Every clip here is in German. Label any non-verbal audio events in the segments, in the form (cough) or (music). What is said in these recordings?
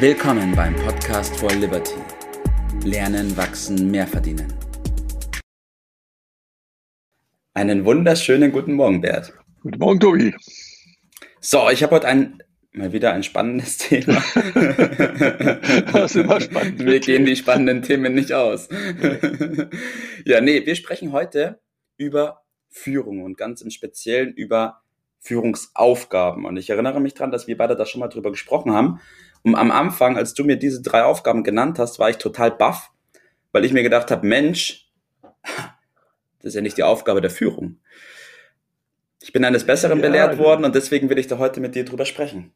Willkommen beim Podcast for Liberty. Lernen, wachsen, mehr verdienen. Einen wunderschönen guten Morgen, Bert. Guten Morgen, Tobi. So, ich habe heute ein, mal wieder ein spannendes (laughs) Thema. das ist immer spannend. Wir gehen die spannenden Themen nicht aus. ja, nee, wir sprechen heute über Führung und ganz im Speziellen über Führungsaufgaben. Und ich erinnere mich daran, dass wir beide da schon mal drüber gesprochen haben. Und am Anfang, als du mir diese drei Aufgaben genannt hast, war ich total baff, weil ich mir gedacht habe, Mensch, (laughs) das ist ja nicht die Aufgabe der Führung. Ich bin eines Besseren ja, belehrt worden und deswegen will ich da heute mit dir drüber sprechen.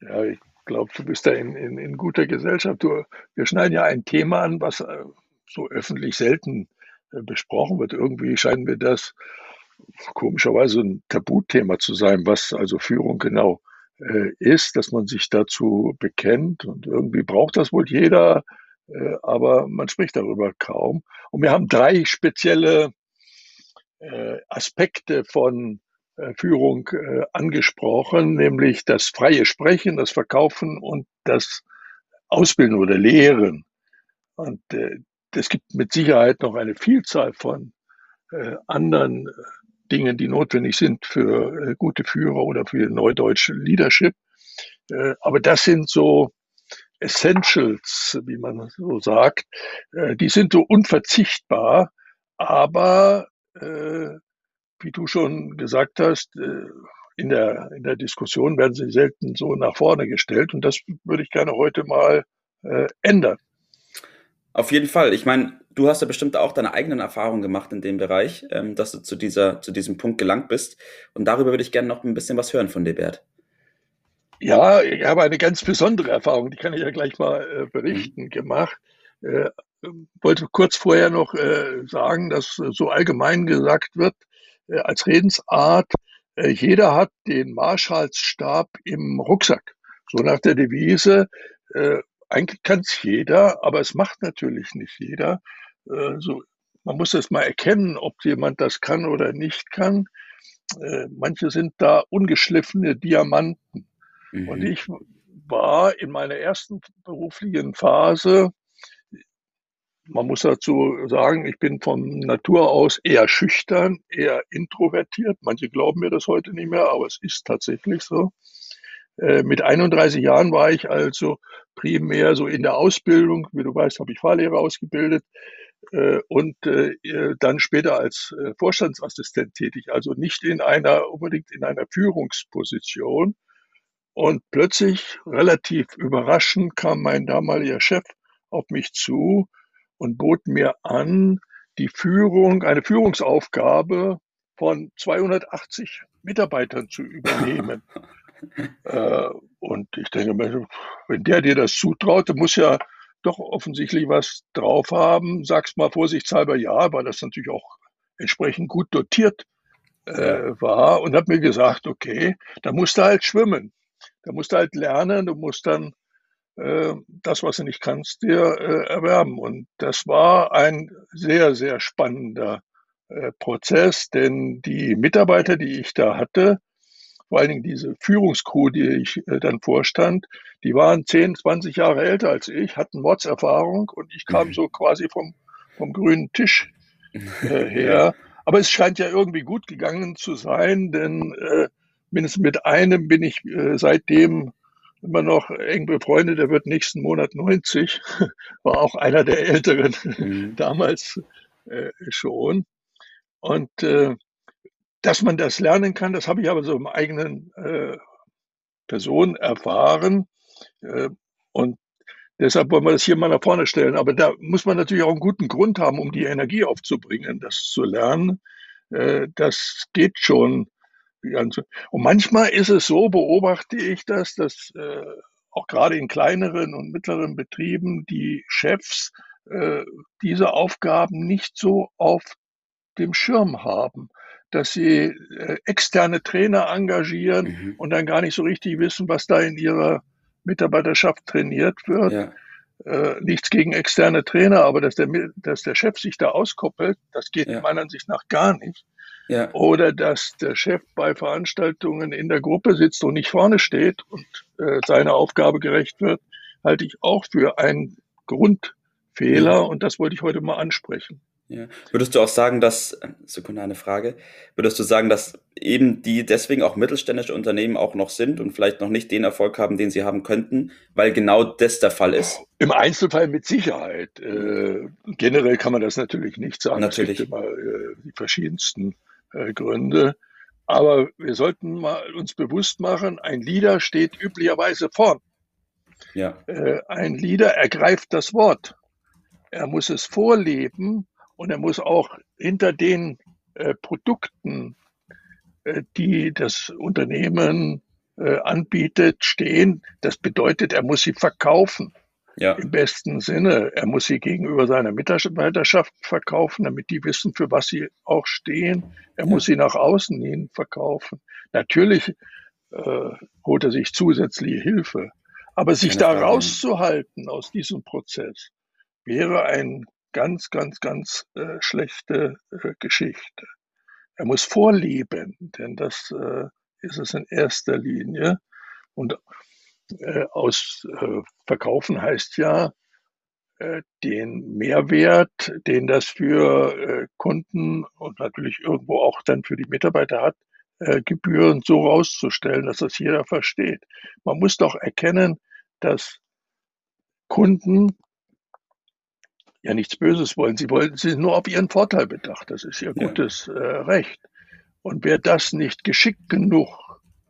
Ja, ich glaube, du bist da in, in, in guter Gesellschaft. Du, wir schneiden ja ein Thema an, was äh, so öffentlich selten äh, besprochen wird. Irgendwie scheint mir das komischerweise ein Tabuthema zu sein, was also Führung genau ist, dass man sich dazu bekennt und irgendwie braucht das wohl jeder, äh, aber man spricht darüber kaum. Und wir haben drei spezielle äh, Aspekte von äh, Führung äh, angesprochen, nämlich das freie Sprechen, das Verkaufen und das Ausbilden oder Lehren. Und äh, es gibt mit Sicherheit noch eine Vielzahl von äh, anderen äh, Dingen, die notwendig sind für äh, gute Führer oder für neudeutsche Leadership. Äh, aber das sind so Essentials, wie man so sagt. Äh, die sind so unverzichtbar, aber wie du schon gesagt hast, in der, in der Diskussion werden sie selten so nach vorne gestellt. Und das würde ich gerne heute mal ändern. Auf jeden Fall. Ich meine, du hast ja bestimmt auch deine eigenen Erfahrungen gemacht in dem Bereich, ähm, dass du zu, dieser, zu diesem Punkt gelangt bist. Und darüber würde ich gerne noch ein bisschen was hören von dir, Bert. Ja, ich habe eine ganz besondere Erfahrung, die kann ich ja glelich mal äh, berichten, mhm. gemacht. Äh, wollte kurz vorher noch äh, sagen, dass so allgemein gesagt wird, äh, als Redensart, äh, jeder hat den Marschallsstab im Rucksack. So nach der Devise, äh, eigentlich kann es jeder, aber es macht natürlich nicht jeder. Äh, so, man muss das mal erkennen, ob jemand das kann oder nicht kann. Äh, manche sind da ungeschliffene Diamanten. Mhm. Und ich war in meiner ersten beruflichen Phase, man muss dazu sagen, ich bin von Natur aus eher schüchtern, eher introvertiert. Manche glauben mir das heute nicht mehr, aber es ist tatsächlich so. Äh, mit 31 Jahren war ich also primär so in der Ausbildung, wie du weißt, habe ich Fahrlehrer ausgebildet äh, und äh, dann später als Vorstandsassistent tätig, also nicht in einer unbedingt in einer Führungsposition. Und plötzlich, relativ überraschend, kam mein damaliger Chef auf mich zu und bot mir an, die Führung, eine Führungsaufgabe von 280 Mitarbeitern zu übernehmen. (laughs) Äh, und ich denke, wenn der dir das zutraut, der muss ja doch offensichtlich was drauf haben. Sag's mal vorsichtshalber ja, weil das natürlich auch entsprechend gut dotiert äh, war und hat mir gesagt, okay, da musst du halt schwimmen. Da musst du halt lernen, du musst dann äh, das, was du nicht kannst, dir äh, erwerben. Und das war ein sehr, sehr spannender äh, Prozess, denn die Mitarbeiter, die ich da hatte, vor allen Dingen diese Führungskrew, die ich äh, dann vorstand, die waren 10, 20 Jahre älter als ich, hatten Mordserfahrung und ich kam mhm. so quasi vom, vom grünen Tisch äh, (laughs) her. Aber es scheint ja irgendwie gut gegangen zu sein, denn äh, mindestens mit einem bin ich äh, seitdem immer noch eng befreundet. Der wird nächsten Monat 90, (laughs) war auch einer der Älteren mhm. (laughs) damals äh, schon. Und äh, dass man das lernen kann, das habe ich aber so im eigenen äh, Person erfahren. Äh, und deshalb wollen wir das hier mal nach vorne stellen. Aber da muss man natürlich auch einen guten Grund haben, um die Energie aufzubringen, das zu lernen. Äh, das geht schon. Und manchmal ist es so, beobachte ich das, dass äh, auch gerade in kleineren und mittleren Betrieben die Chefs äh, diese Aufgaben nicht so auf dem Schirm haben dass sie äh, externe Trainer engagieren mhm. und dann gar nicht so richtig wissen, was da in ihrer Mitarbeiterschaft trainiert wird. Ja. Äh, nichts gegen externe Trainer, aber dass der, dass der Chef sich da auskoppelt, das geht ja. meiner Ansicht nach gar nicht. Ja. Oder dass der Chef bei Veranstaltungen in der Gruppe sitzt und nicht vorne steht und äh, seiner Aufgabe gerecht wird, halte ich auch für einen Grundfehler ja. und das wollte ich heute mal ansprechen. Ja. Würdest du auch sagen, dass, Sekunde eine Frage, würdest du sagen, dass eben die deswegen auch mittelständische Unternehmen auch noch sind und vielleicht noch nicht den Erfolg haben, den sie haben könnten, weil genau das der Fall ist? Im Einzelfall mit Sicherheit. Äh, generell kann man das natürlich nicht sagen. Natürlich. Es gibt immer äh, die verschiedensten äh, Gründe. Aber wir sollten mal uns bewusst machen, ein Leader steht üblicherweise vorn. Ja. Äh, ein Leader ergreift das Wort. Er muss es vorleben und er muss auch hinter den äh, Produkten, äh, die das Unternehmen äh, anbietet, stehen. Das bedeutet, er muss sie verkaufen. Ja. Im besten Sinne. Er muss sie gegenüber seiner Mitarbeiterschaft verkaufen, damit die wissen, für was sie auch stehen. Er ja. muss sie nach außen hin verkaufen. Natürlich holt er sich zusätzliche Hilfe. Aber sich da rauszuhalten aus diesem Prozess wäre ein ganz, ganz, ganz äh, schlechte äh, Geschichte. Er muss vorleben, denn das äh, ist es in erster Linie. Und äh, aus äh, Verkaufen heißt ja, äh, den Mehrwert, den das für Kunden und natürlich irgendwo auch dann für die Mitarbeiter hat, gebührend so rauszustellen, dass das jeder versteht. Man muss doch erkennen, dass Kunden ja nichts Böses wollen. Sie wollen, sie sind nur auf ihren Vorteil bedacht. Das ist ihr gutes äh, Recht. Und wer das nicht geschickt genug,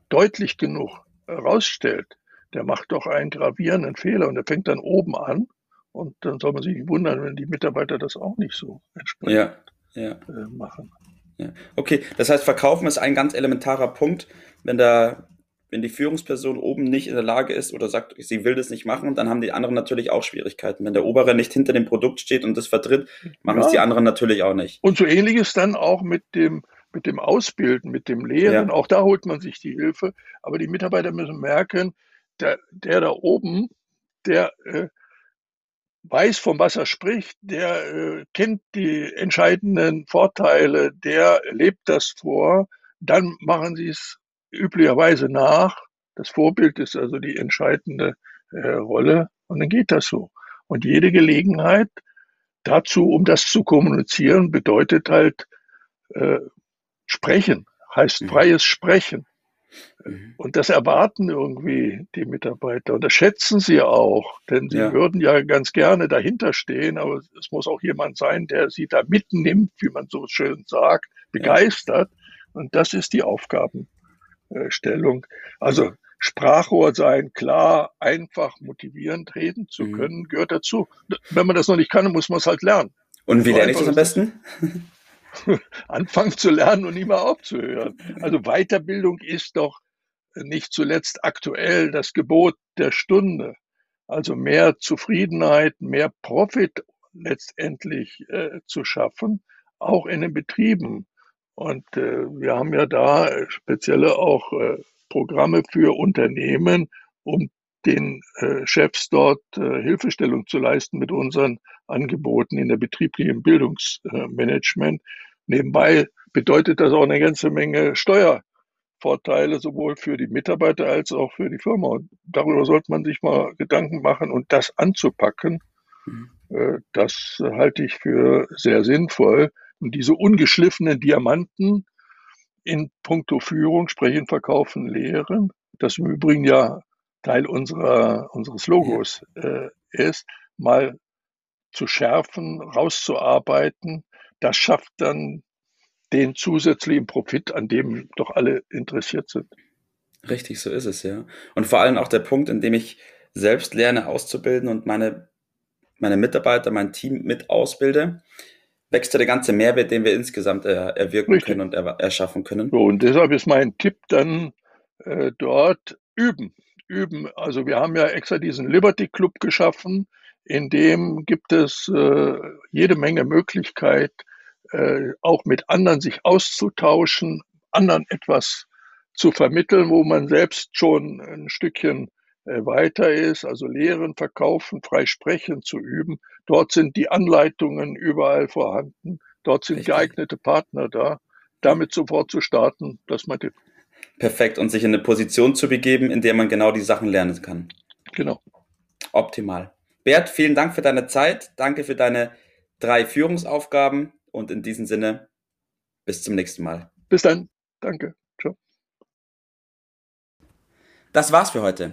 deutlich genug herausstellt, der macht doch einen gravierenden Fehler und der fängt dann oben an. Und dann soll man sich nicht wundern, wenn die Mitarbeiter das auch nicht so entsprechend ja, ja. Äh, machen. Ja. Okay, das heißt, Verkaufen ist ein ganz elementarer Punkt. Wenn da wenn die Führungsperson oben nicht in der Lage ist oder sagt, sie will das nicht machen, dann haben die anderen natürlich auch Schwierigkeiten. Wenn der Obere nicht hinter dem Produkt steht und das vertritt, machen ja. es die anderen natürlich auch nicht. Und so ähnlich ist dann auch mit dem, mit dem Ausbilden, mit dem Lehren. Ja. Auch da holt man sich die Hilfe. Aber die Mitarbeiter müssen merken, der, der da oben, der äh, weiß, von was er spricht, der äh, kennt die entscheidenden Vorteile, der lebt das vor. Dann machen sie es üblicherweise nach. Das Vorbild ist also die entscheidende äh, Rolle und dann geht das so. Und jede Gelegenheit dazu, um das zu kommunizieren, bedeutet halt äh, sprechen, heißt mhm. freies Sprechen. Mhm. Und das erwarten irgendwie die Mitarbeiter und das schätzen sie auch, denn sie ja. würden ja ganz gerne dahinter stehen, aber es muss auch jemand sein, der sie da mitnimmt, wie man so schön sagt, begeistert. Ja. Und das ist die Aufgaben, Stellung. Also Sprachrohr sein, klar, einfach, motivierend reden zu mhm. können, gehört dazu. Wenn man das noch nicht kann, muss man es halt lernen. Und wie lerne ich das am besten? (laughs) Anfangen zu lernen und nie mehr aufzuhören. Also Weiterbildung ist doch nicht zuletzt aktuell das Gebot der Stunde. Also mehr Zufriedenheit, mehr Profit letztendlich äh, zu schaffen, auch in den Betrieben. Und äh, wir haben ja da spezielle auch äh, Programme für Unternehmen, um den äh, Chefs dort äh, Hilfestellung zu leisten mit unseren Angeboten in der betrieblichen Bildungsmanagement. Nebenbei bedeutet das auch eine ganze Menge Steuervorteile, sowohl für die Mitarbeiter als auch für die Firma. Und darüber sollte man sich mal Gedanken machen und das anzupacken. Mhm. Äh, das halte ich für sehr sinnvoll. Und diese ungeschliffenen Diamanten in puncto Führung, Sprechen, Verkaufen, Lehren, das im Übrigen ja Teil unserer, unseres Logos äh, ist, mal zu schärfen, rauszuarbeiten, das schafft dann den zusätzlichen Profit, an dem doch alle interessiert sind. Richtig, so ist es, ja. Und vor allem auch der Punkt, in dem ich selbst lerne auszubilden und meine, meine Mitarbeiter, mein Team mit ausbilde, wächst ja der ganze Mehrwert, den wir insgesamt er, erwirken Richtig. können und er, erschaffen können. So, und deshalb ist mein Tipp dann äh, dort üben. Üben. Also wir haben ja extra diesen Liberty Club geschaffen, in dem gibt es äh, jede Menge Möglichkeit, äh, auch mit anderen sich auszutauschen, anderen etwas zu vermitteln, wo man selbst schon ein Stückchen äh, weiter ist, also lehren, verkaufen, frei sprechen zu üben. Dort sind die Anleitungen überall vorhanden. Dort sind Richtig. geeignete Partner da. Damit sofort zu starten, das ist mein Tipp. Perfekt. Und sich in eine Position zu begeben, in der man genau die Sachen lernen kann. Genau. Optimal. Bert, vielen Dank für deine Zeit. Danke für deine drei Führungsaufgaben. Und in diesem Sinne, bis zum nächsten Mal. Bis dann. Danke. Ciao. Das war's für heute.